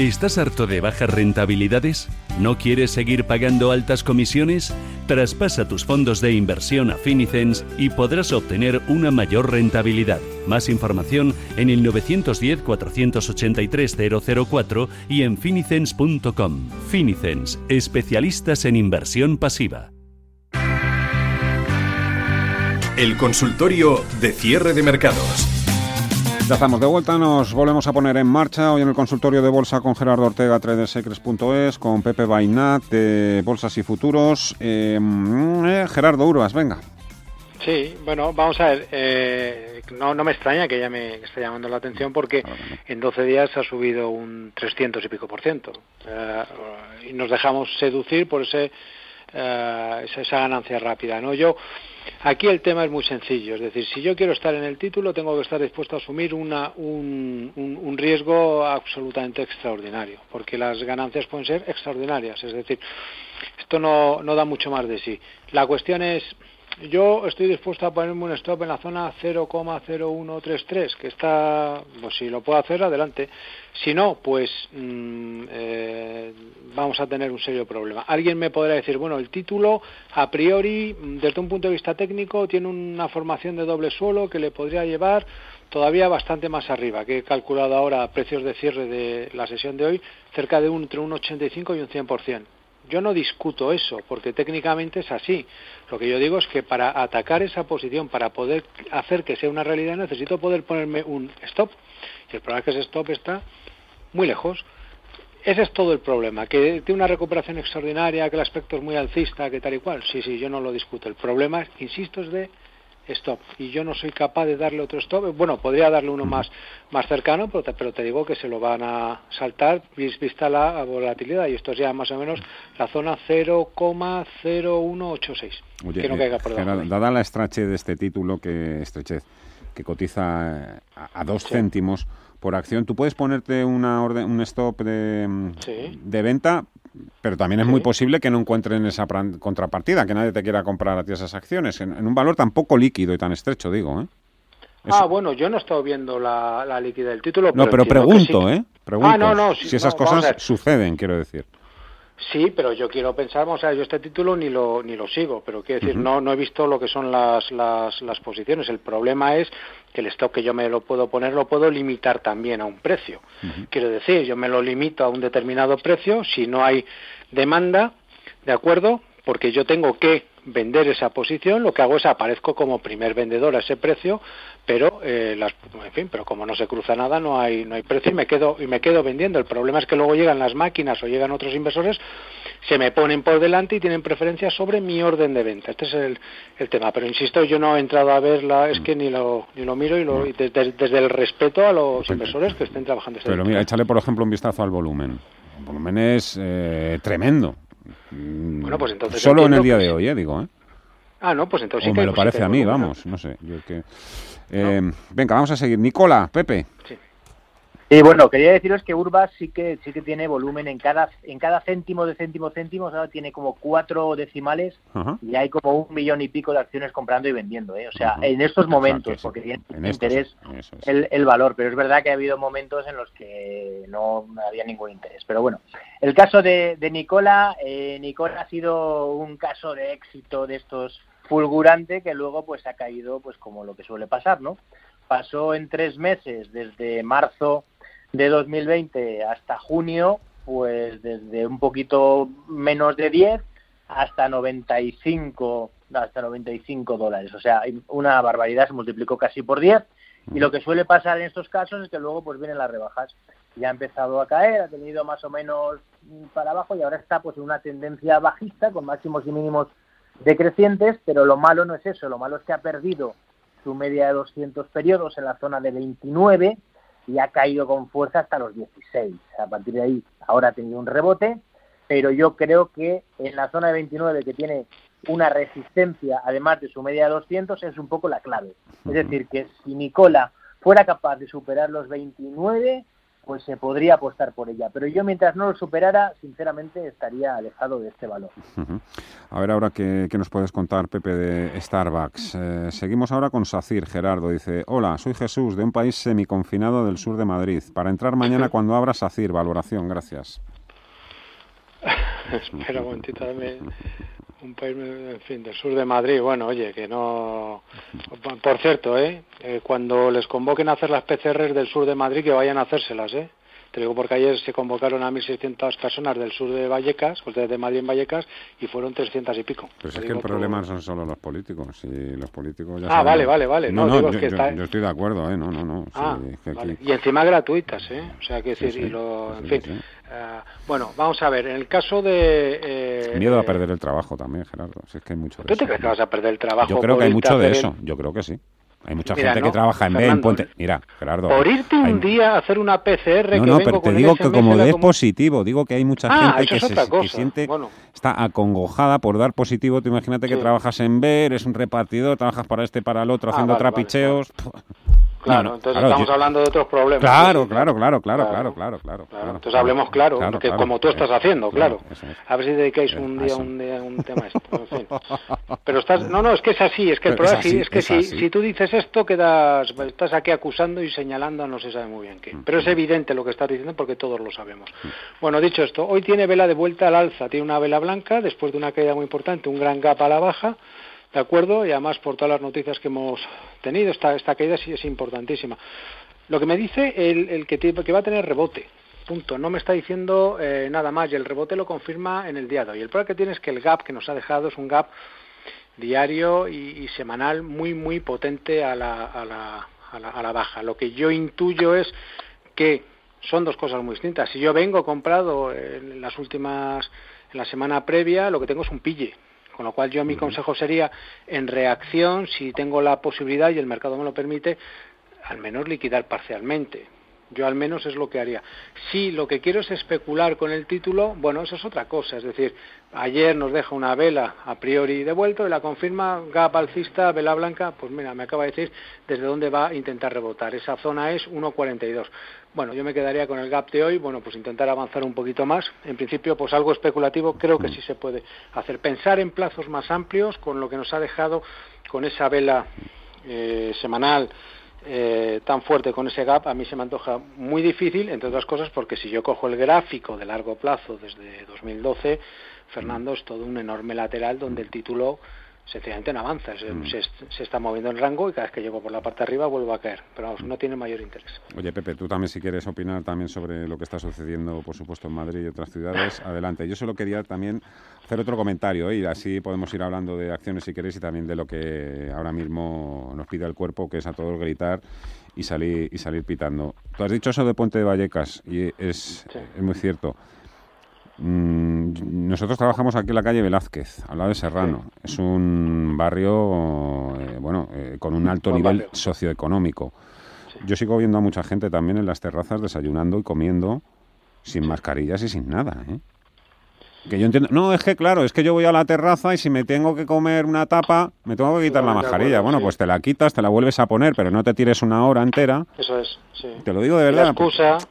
Speaker 1: ¿Estás harto de bajas rentabilidades? ¿No quieres seguir pagando altas comisiones? Traspasa tus fondos de inversión a Finicens y podrás obtener una mayor rentabilidad. Más información en el 910-483-004 y en finicens.com. Finicens, especialistas en inversión pasiva.
Speaker 15: El consultorio de cierre de mercados.
Speaker 4: Ya estamos de vuelta, nos volvemos a poner en marcha hoy en el consultorio de bolsa con Gerardo Ortega, tradersecrets.es, con Pepe Bainat de Bolsas y Futuros. Eh, eh, Gerardo Urbas, venga.
Speaker 6: Sí, bueno, vamos a ver. Eh, no, no me extraña que ya me esté llamando la atención porque en 12 días ha subido un 300 y pico por ciento. y nos dejamos seducir por ese, esa, esa ganancia rápida. ¿no? Yo Aquí el tema es muy sencillo, es decir, si yo quiero estar en el título, tengo que estar dispuesto a asumir una, un, un, riesgo absolutamente extraordinario, porque las ganancias pueden ser extraordinarias, es decir, esto no, no da mucho más de sí. La cuestión es, yo estoy dispuesto a ponerme un stop en la zona 0,0133, que está, pues si lo puedo hacer, adelante. Si no, pues mm, eh, vamos a tener un serio problema. Alguien me podrá decir, bueno, el título, a priori, desde un punto de vista técnico, tiene una formación de doble suelo que le podría llevar todavía bastante más arriba, que he calculado ahora precios de cierre de la sesión de hoy, cerca de un, entre un 85 y un 100%. Yo no discuto eso, porque técnicamente es así. Lo que yo digo es que para atacar esa posición, para poder hacer que sea una realidad, necesito poder ponerme un stop. Y el problema es que ese stop está muy lejos. Ese es todo el problema, que tiene una recuperación extraordinaria, que el aspecto es muy alcista, que tal y cual. Sí, sí, yo no lo discuto. El problema, insisto, es de stop. Y yo no soy capaz de darle otro stop. Bueno podría darle uno más más cercano pero te, pero te digo que se lo van a saltar vista la volatilidad. Y esto es ya más o menos la zona 0,0186
Speaker 4: que no caiga por dada la estrechez de este título que estrechez que cotiza eh, a, dos céntimos por acción tú puedes ponerte una orden un stop de, de venta pero también es muy posible que no encuentren esa contrapartida, que nadie te quiera comprar a ti esas acciones, en, un valor tan poco líquido y tan estrecho, digo. ¿eh?
Speaker 6: Ah, bueno, yo no he estado viendo la, la liquidez del título.
Speaker 4: no, pero pregunto, ¿eh? Pregunto ah, no, no, si esas cosas suceden, quiero decir.
Speaker 6: Sí, pero yo quiero pensar, o sea, yo este título ni lo ni lo sigo, pero quiero decir, no no he visto lo que son las, las, las posiciones. El problema es que el stock que yo me lo puedo poner lo puedo limitar también a un precio. Quiero decir, yo me lo limito a un determinado precio, si no hay demanda, ¿de acuerdo? Porque yo tengo que vender esa posición, lo que hago es aparezco como primer vendedor a ese precio, pero eh, las, en fin, pero como no se cruza nada, no hay no hay precio y me quedo y me quedo vendiendo. El problema es que luego llegan las máquinas o llegan otros inversores, se me ponen por delante y tienen preferencia sobre mi orden de venta. Este es el, el tema. Pero insisto, yo no he entrado a verla, es que ni lo ni lo miro y, lo, desde, el respeto a los inversores que estén trabajando.
Speaker 4: Este pero mira, échale por ejemplo un vistazo al volumen. El volumen es eh, tremendo.
Speaker 6: Bueno, pues entonces.
Speaker 4: Solo en el día de pues hoy, ¿eh? Digo, ¿eh?
Speaker 6: Ah, no, pues entonces.
Speaker 4: O me lo parece a mí, vamos, no sé. Eh, venga, vamos a seguir. Nicola, Pepe.
Speaker 7: Sí. Y bueno, quería deciros que Urbas sí que sí que tiene volumen en cada en cada céntimo de céntimo céntimo, ahora tiene como cuatro decimales y hay como un millón y pico de acciones comprando y vendiendo, ¿eh? o sea, en estos momentos, porque tiene interés el, el, valor, pero es verdad que ha habido momentos en los que no había ningún interés. Pero bueno, el caso de, de Nicola, eh, Nicola ha sido un caso de éxito de estos fulgurante que luego pues ha caído pues como lo que suele pasar, ¿no? Pasó en tres meses, desde marzo de 2020 hasta junio, pues desde un poquito menos de 10 hasta 95 hasta 95 dólares. O sea, una barbaridad, se multiplicó casi por 10 Y lo que suele pasar en estos casos es que luego pues vienen las rebajas. Ya ha empezado a caer, ha tenido más o menos para abajo y ahora está pues en una tendencia bajista con máximos y mínimos decrecientes, pero lo malo no es eso, lo malo es que ha perdido su media de 200 periodos en la zona de 29 y ha caído con fuerza hasta los 16. A partir de ahí ahora ha tenido un rebote, pero yo creo que en la zona de 29 que tiene una resistencia, además de su media de 200, es un poco la clave. Es decir, que si Nicola fuera capaz de superar los 29, pues se podría apostar por ella. Pero yo mientras no lo superara, sinceramente estaría alejado de este valor.
Speaker 4: A ver ahora qué, nos puedes contar, Pepe, de Starbucks. Eh, seguimos ahora con Sacir. Gerardo dice, hola, soy Jesús, de un país semiconfinado del sur de Madrid. Para entrar mañana cuando abra Sacir, valoración, gracias.
Speaker 6: Espera un momentito, dame un país, en fin, del sur de Madrid. Bueno, oye, que no... Por cierto, ¿eh? ¿eh? cuando les convoquen a hacer las PCRs del sur de Madrid, que vayan a hacérselas, ¿eh? Te digo porque ayer se convocaron a 1.600 personas del sur de Vallecas, pues de Madrid en Vallecas, y fueron 300 y pico.
Speaker 4: Pero es que el problema no son solo los políticos, y los políticos ya
Speaker 6: Ah, vale, vale, vale.
Speaker 4: No, no, yo, estoy de acuerdo, ¿eh? No, no, no.
Speaker 6: Ah, Y encima gratuitas, ¿eh? O sea, que decir, y lo, en fin. Eh, bueno, vamos a ver, en el caso de...
Speaker 4: Eh, Miedo a perder el trabajo también, Gerardo. Si es que hay mucho de
Speaker 6: ¿Tú te crees que vas a perder el trabajo?
Speaker 4: Yo creo que hay mucho de eso, yo creo que sí. Hay mucha gente que trabaja en B, en Puente. Mira, Gerardo.
Speaker 6: Por irte un día a hacer una PCR.
Speaker 4: No,
Speaker 6: que
Speaker 4: no, pero te digo que como es positivo, digo que hay mucha ah, gente que se siente, está acongojada por dar positivo. Tú imagínate que trabajas en B, eres un repartidor, trabajas para este, para el otro, ah, haciendo trapicheos.
Speaker 6: Claro, entonces estamos hablando de otros problemas.
Speaker 4: Claro, claro, claro, claro, claro, claro, claro,
Speaker 6: Entonces hablemos claro, que como tú estás haciendo, claro. A ver si dedicáis un día un, día, un tema esto. Pero estás, no, no, es que es así, es que el problema es, que si, si tú dices esto quedas, estás aquí acusando y señalando, no se sabe muy bien qué. Pero es evidente lo que estás diciendo porque todos lo sabemos. Bueno, dicho esto, hoy tiene vela de vuelta al alza, tiene una vela blanca después de una caída muy importante, un gran gap a la baja. ¿De acuerdo? Y además por todas las noticias que hemos tenido, esta, esta caída sí es importantísima. Lo que me dice el, el que, que va a tener rebote, punto. No me está diciendo eh, nada más y el rebote lo confirma en el día de hoy. El problema que tiene es que el gap que nos ha dejado es un gap diario y, semanal muy, muy potente a la, a, la, a, la, a la baja. Lo que yo intuyo es que son dos cosas muy distintas. Si yo vengo comprado en las últimas, en la semana previa, lo que tengo es un pille con lo cual yo mi consejo sería, en reacción, si tengo la posibilidad y el mercado me lo permite, al menos liquidar parcialmente. Yo al menos es lo que haría. Si lo que quiero es especular con el título, bueno, eso es otra cosa. Es decir, ayer nos deja una vela a priori devuelto y la confirma gap alcista, vela blanca, pues mira, me acaba de decir desde dónde va a intentar rebotar. Esa zona es 1.42. Bueno, yo me quedaría con el gap de hoy, bueno, pues intentar avanzar un poquito más. En principio, pues algo especulativo creo que sí se puede hacer. Pensar en plazos más amplios con lo que nos ha dejado con esa vela eh, semanal eh, tan fuerte con ese gap, a mí se me antoja muy difícil, entre otras cosas porque si yo cojo el gráfico de largo plazo desde 2012, Fernando es todo un enorme lateral donde el título sencillamente no avanza, mm. se, está moviendo en rango y cada vez que llego por la parte de arriba vuelvo a caer, pero vamos, no tiene mayor interés.
Speaker 4: Oye Pepe, tú también si quieres opinar también sobre lo que está sucediendo, por supuesto, en Madrid y otras ciudades, adelante. Yo solo quería también hacer otro comentario ¿eh? y así podemos ir hablando de acciones si queréis y también de lo que ahora mismo nos pide el cuerpo, que es a todos gritar y salir, y salir pitando. Tú has dicho eso de Puente de Vallecas y es, es muy cierto. Mm, nosotros trabajamos aquí en la calle Velázquez, al lado de Serrano. Es un barrio, eh, bueno, eh, con un alto nivel socioeconómico. Yo sigo viendo a mucha gente también en las terrazas desayunando y comiendo sin mascarillas y sin nada, ¿eh? Que yo entiendo. No, es que claro, es que yo voy a la terraza y si me tengo que comer una tapa, me tengo que quitar la mascarilla. Bueno, pues te la quitas, te la vuelves a poner, pero no te tires una hora entera.
Speaker 6: Eso es, sí.
Speaker 4: Te lo digo de verdad.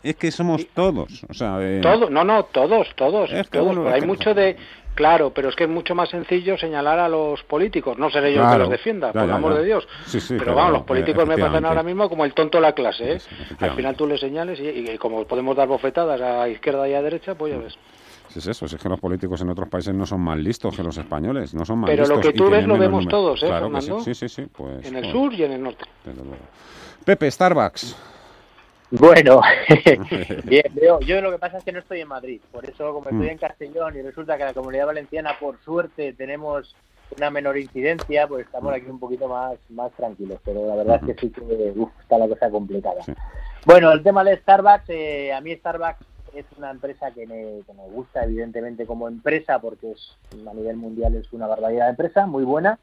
Speaker 4: es que somos todos, o sea,
Speaker 6: Todos, no, no, todos, todos. Es que, hay mucho de. Claro, pero es que es mucho más sencillo señalar a los políticos. No seré yo el que los defienda, por el amor de Dios. pero, vamos, los políticos me pasan ahora mismo como el tonto de la clase. ¿eh? Al final tú le señales y, y, como podemos dar bofetadas a izquierda y a derecha, pues ya ves.
Speaker 4: Es eso, es que los políticos en otros países no son más listos que los españoles, no son más
Speaker 6: Pero
Speaker 4: listos.
Speaker 6: Pero lo que tú ves lo vemos todos, ¿eh,
Speaker 4: claro sí, sí, sí, pues,
Speaker 6: En el sur y en el norte.
Speaker 4: Pepe, Starbucks.
Speaker 7: Bueno, bien, veo. Yo lo que pasa es que no estoy en Madrid, por eso como estoy mm. en Castellón y resulta que la Comunidad Valenciana, por suerte, tenemos una menor incidencia, pues estamos aquí un poquito más, más tranquilos, pero la verdad es que sí que está la cosa complicada. Bueno, el tema de Starbucks, eh, a mí Starbucks es una empresa que me, que me gusta evidentemente como empresa porque es a nivel mundial es una barbaridad de empresa, muy buena.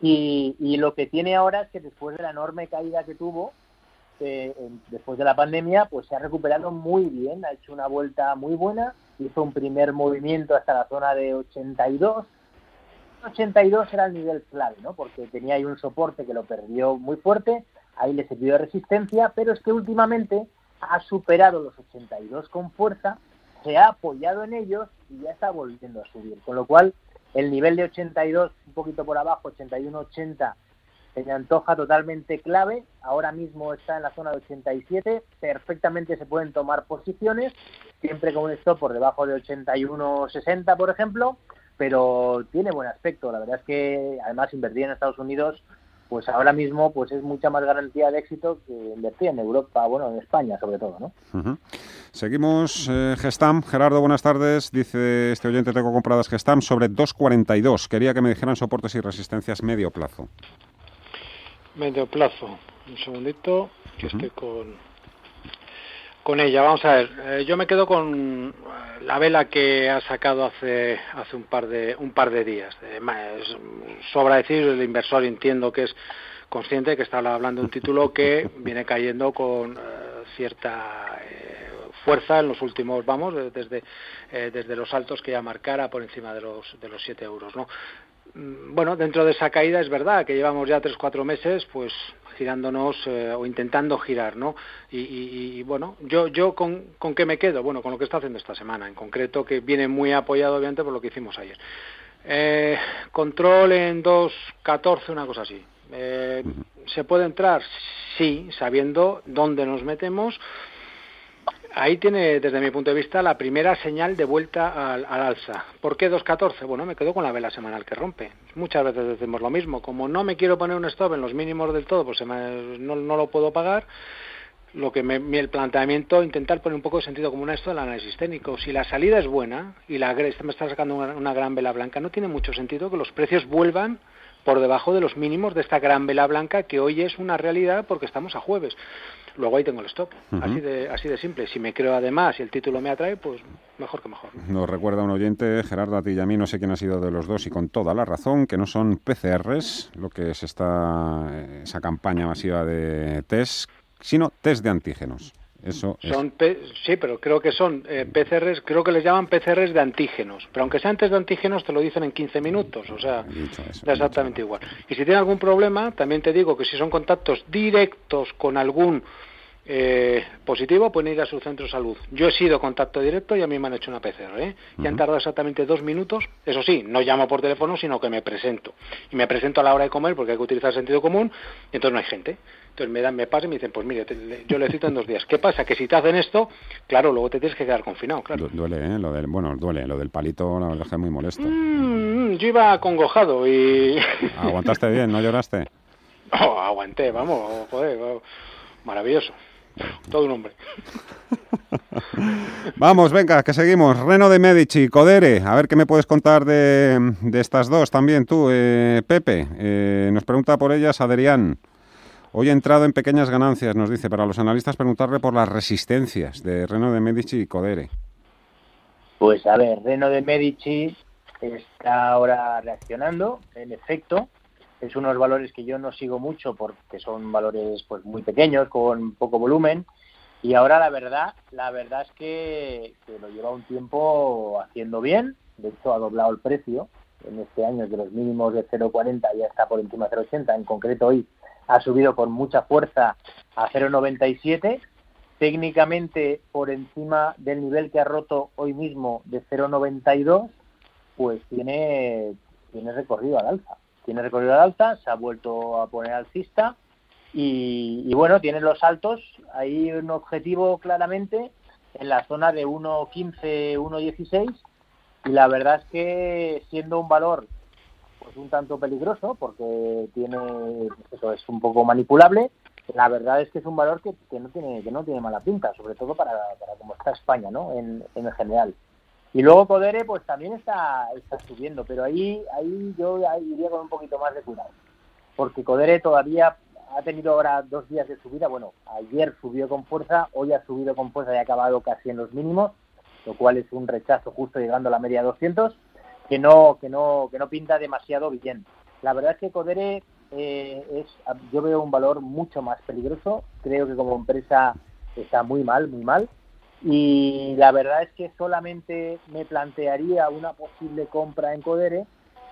Speaker 7: Y, y lo que tiene ahora es que después de la enorme caída que tuvo, eh, después de la pandemia, pues se ha recuperado muy bien, ha hecho una vuelta muy buena, hizo un primer movimiento hasta la zona de 82. 82 era el nivel clave, ¿no? Porque tenía ahí un soporte que lo perdió muy fuerte, ahí le sirvió de resistencia, pero es que últimamente ha superado los 82 con fuerza, se ha apoyado en ellos y ya está volviendo a subir. Con lo cual, el nivel de 82, un poquito por abajo, 81-80, se antoja totalmente clave. Ahora mismo está en la zona de 87, perfectamente se pueden tomar posiciones, siempre con un stop por debajo de 81-60, por ejemplo, pero tiene buen aspecto. La verdad es que, además, invertir en Estados Unidos pues ahora mismo pues es mucha más garantía de éxito que invertir en Europa, bueno, en España sobre todo, ¿no?
Speaker 4: Seguimos, eh, Gestam. Gerardo, buenas tardes. Dice este oyente, tengo compradas Gestam sobre 2.42. Quería que me dijeran soportes y resistencias medio plazo.
Speaker 6: Medio plazo. Un segundito, que esté con con ella. Vamos a ver, eh, yo me quedo con eh, la vela que ha sacado hace hace un par de un par de días. Eh, sobra decir, el inversor entiendo que es consciente que está hablando de un título que viene cayendo con cierta fuerza en los últimos, vamos, desde desde los altos que ya marcara por encima de los de los 7 euros, ¿no? Mm, bueno, dentro de esa caída es verdad que llevamos ya tres cuatro meses, pues girándonos eh, o intentando girar, ¿no? Y, bueno, yo, yo con, con qué me quedo? Bueno, con lo que está haciendo esta semana, en concreto, que viene muy apoyado obviamente por lo que hicimos ayer. Eh, control en 2.14, una cosa así. Eh, ¿Se puede entrar? Sí, sabiendo dónde nos metemos Ahí tiene, desde mi punto de vista, la primera señal de vuelta al, alza. ¿Por qué 2.14? Bueno, me quedo con la vela semanal que rompe. Muchas veces decimos lo mismo. Como no me quiero poner un stop en los mínimos del todo, pues no, lo puedo pagar. Lo que me, el planteamiento, intentar poner un poco de sentido común a esto del análisis técnico. Si la salida es buena y la me está sacando una gran vela blanca, no tiene mucho sentido que los precios vuelvan por debajo de los mínimos de esta gran vela blanca que hoy es una realidad porque estamos a jueves luego ahí tengo el stop. así, de, así de simple. Si me creo además y el título me atrae, pues mejor que mejor.
Speaker 4: Nos recuerda un oyente, Gerardo, a ti y a mí, no sé quién ha sido de los dos y con toda la razón, que no son PCRs, lo que es esta, esa campaña masiva de test, sino test de antígenos. Eso
Speaker 6: son sí, pero creo que son eh, PCRs, creo que les llaman PCRs de antígenos, pero aunque sean test de antígenos te lo dicen en 15 minutos, o sea, exactamente igual. Y si tiene algún problema, también te digo que si son contactos directos con algún eh, positivo, pueden ir a su centro de salud. Yo he sido contacto directo y a mí me han hecho una PCR. ¿eh? Y han tardado exactamente dos minutos. Eso sí, no llamo por teléfono, sino que me presento. Y me presento a la hora de comer porque hay que utilizar sentido común y entonces no hay gente. Entonces me dan, me pasan y me dicen, pues mire, yo le cito en dos días. ¿Qué pasa? Que si te hacen esto, claro, luego te tienes que quedar confinado, claro.
Speaker 4: duele, ¿eh? Lo del, bueno, duele. Lo del palito, la verdad es muy molesto.
Speaker 6: Mm, yo iba acongojado y...
Speaker 4: ¿Aguantaste bien? ¿No lloraste?
Speaker 6: Oh, aguanté, vamos, joder, maravilloso. Todo un hombre.
Speaker 4: Vamos, venga, que seguimos. Reno de Medici, Codere. A ver qué me puedes contar de, estas dos también tú, eh, Pepe. Eh, nos pregunta por ellas Adrián. Hoy he entrado en pequeñas ganancias, nos dice, para los analistas preguntarle por las resistencias de Reno de Medici y Codere.
Speaker 7: Pues a ver, Reno de Medici está ahora reaccionando, en efecto, es unos valores que yo no sigo mucho porque son valores pues muy pequeños con poco volumen. Y ahora la verdad la verdad es que, lo lleva un tiempo haciendo bien. De hecho ha doblado el precio en este año de los mínimos de 0,40 ya está por encima de 0,80 en concreto hoy ha subido con mucha fuerza a 0,97 técnicamente por encima del nivel que ha roto hoy mismo de 0,92 pues tiene tiene recorrido al alza. Tiene recorrido al alta, se ha vuelto a poner alcista y, bueno, tiene los altos, hay un objetivo claramente en la zona de 1.15, 1.16 y la verdad es que siendo un valor pues un tanto peligroso porque tiene pues eso es un poco manipulable. La verdad es que es un valor que, no tiene que no tiene mala pinta sobre todo para, para como está España no en, en general. Y luego Codere, pues también está, está subiendo, pero ahí, ahí yo iría con un poquito más de cuidado, porque Codere todavía ha tenido ahora dos días de subida, bueno, ayer subió con fuerza, hoy ha subido con fuerza y ha acabado casi en los mínimos, lo cual es un rechazo justo llegando a la media 200, que no, que no, que no pinta demasiado bien. La verdad es que Codere eh, es, yo veo un valor mucho más peligroso, creo que como empresa está muy mal, muy mal, y la verdad es que solamente me plantearía una posible compra en Codere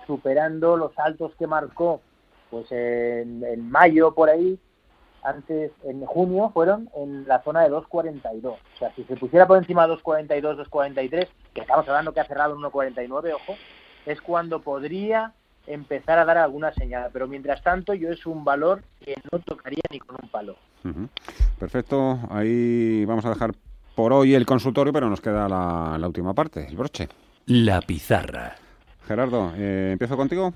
Speaker 7: superando los altos que marcó pues en, mayo por ahí antes en junio fueron en la zona de 2.42 o sea si se pusiera por encima de 2.42 2.43 que estamos hablando que ha cerrado en 1.49 ojo es cuando podría empezar a dar alguna señal pero mientras tanto yo es un valor que no tocaría ni con un palo
Speaker 4: perfecto ahí vamos a dejar por hoy el consultorio, pero nos queda la, última parte, el broche.
Speaker 1: La pizarra.
Speaker 4: Gerardo, eh, ¿empiezo contigo?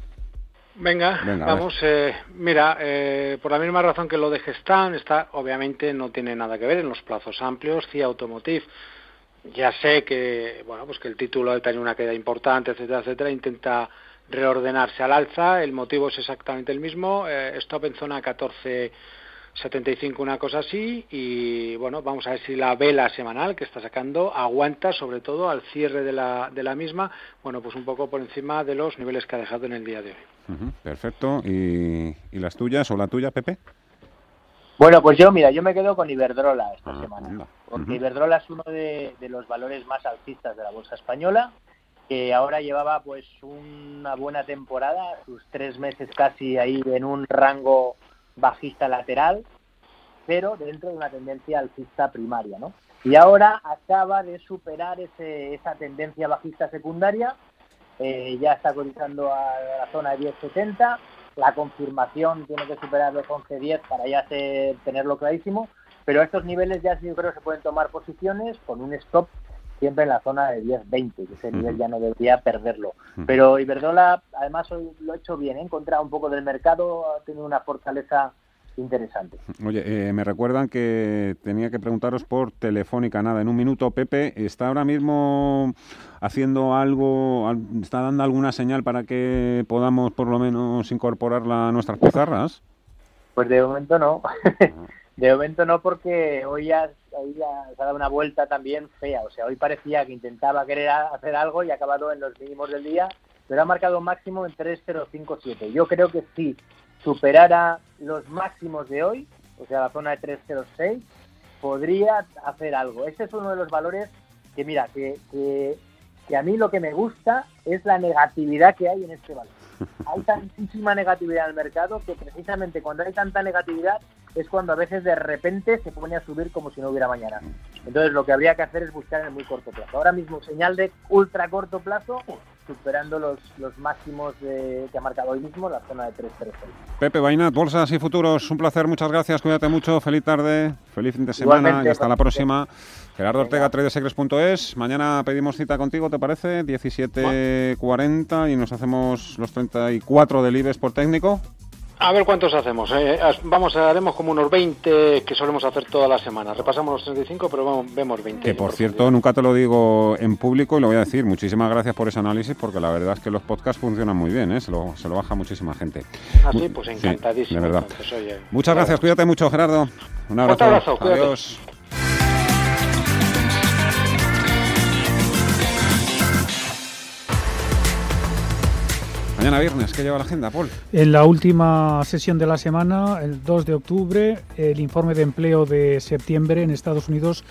Speaker 6: Venga, vamos. Eh, mira, eh, por la misma razón que lo de Gestan, está, obviamente no tiene nada que ver en los plazos amplios. CIA Automotive, ya sé que, bueno, pues que el título ha tenido una queda importante, etcétera, etcétera, intenta reordenarse al alza. El motivo es exactamente el mismo. stop en zona 14 75 una cosa así y bueno vamos a ver si la vela semanal que está sacando aguanta sobre todo al cierre de la, de la misma bueno pues un poco por encima de los niveles que ha dejado en el día de hoy
Speaker 4: perfecto ¿Y, las tuyas o la tuya Pepe
Speaker 7: bueno pues yo mira yo me quedo con Iberdrola esta ah, semana porque Iberdrola es uno de, de los valores más alcistas de la bolsa española que ahora llevaba pues una buena temporada sus tres meses casi ahí en un rango bajista lateral, pero dentro de una tendencia alcista primaria, ¿no? Y ahora acaba de superar ese, esa tendencia bajista secundaria, eh, ya está cotizando a la zona de 10.70, la confirmación tiene que superar los 11.10 para ya tenerlo clarísimo, pero a estos niveles ya yo creo que se pueden tomar posiciones con un stop siempre en la zona de 10-20, que ese nivel ya no debería perderlo. Pero Iberdrola, además, hoy lo ha hecho bien, ¿eh? ha encontrado un poco del mercado, ha tenido una fortaleza interesante.
Speaker 4: Oye, eh, me recuerdan que tenía que preguntaros por Telefónica, nada, en un minuto, Pepe, ¿está ahora mismo haciendo algo, está dando alguna señal para que podamos por lo menos incorporarla a nuestras pizarras?
Speaker 7: Pues de momento no. de momento no porque hoy ya ahí ya se ha dado una vuelta también fea. O sea, hoy parecía que intentaba querer hacer algo y ha acabado en los mínimos del día, pero ha marcado máximo en 3.057. Yo creo que si superara los máximos de hoy, o sea, la zona de 3.06, podría hacer algo. Ese es uno de los valores que, mira, que, que, que a mí lo que me gusta es la negatividad que hay en este valor. Hay tantísima negatividad en el mercado que precisamente cuando hay tanta negatividad es cuando a veces de repente se pone a subir como si no hubiera mañana. Entonces lo que habría que hacer es buscar en el muy corto plazo. Ahora mismo señal de ultra corto plazo, superando los, los máximos que ha marcado hoy mismo, la zona de 336.
Speaker 4: Pepe Bainat, Bolsas y Futuros, un placer, muchas gracias, cuídate mucho, feliz tarde, feliz fin de semana y hasta la próxima. Gerardo Ortega, tradesecres.es. Mañana pedimos cita contigo, ¿te parece? 17.40 y nos hacemos los 34 del IBEX por técnico.
Speaker 6: A ver cuántos hacemos. Eh. Vamos, haremos como unos 20 que solemos hacer todas las semanas. Repasamos los 35, pero vemos 20.
Speaker 4: Que por cierto, nunca te lo digo en público y lo voy a decir. Muchísimas gracias por ese análisis porque la verdad es que los podcasts funcionan muy bien, ¿eh? se, lo, se lo baja muchísima gente.
Speaker 6: Así, ah, pues encantadísimo.
Speaker 4: de verdad. Muchas gracias, cuídate mucho, Gerardo. Un abrazo. Un abrazo Adiós. Mañana viernes, ¿qué lleva la agenda, Paul?
Speaker 2: En la última sesión de la semana, el 2 de octubre, el informe de empleo de septiembre en Estados Unidos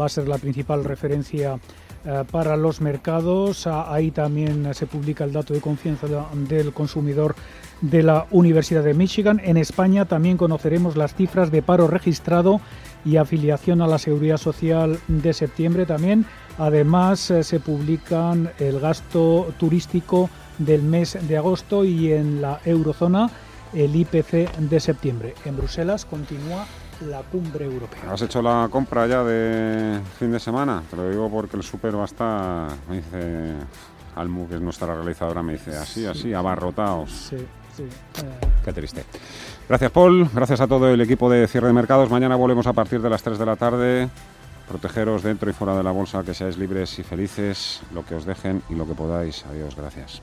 Speaker 2: va a ser la principal referencia eh, para los mercados. Ah, ahí también se publica el dato de confianza del consumidor de la Universidad de Michigan. En España también conoceremos las cifras de paro registrado y afiliación a la Seguridad Social de septiembre también. Además, eh, se publican el gasto turístico del mes de agosto y en la eurozona el IPC de septiembre. En Bruselas continúa la cumbre europea.
Speaker 4: ¿Has hecho la compra ya de fin de semana? Te lo digo porque el super va a estar, me dice Almu, que es nuestra realizadora, me dice así, así, abarrotados.
Speaker 2: Sí, sí.
Speaker 4: Qué triste. Gracias, Paul. Gracias a todo el equipo de cierre de mercados. Mañana volvemos a partir de las 3 de la tarde. protegeros dentro y fuera de la bolsa, que seáis libres y felices, lo que os dejen y lo que podáis. Adiós, gracias.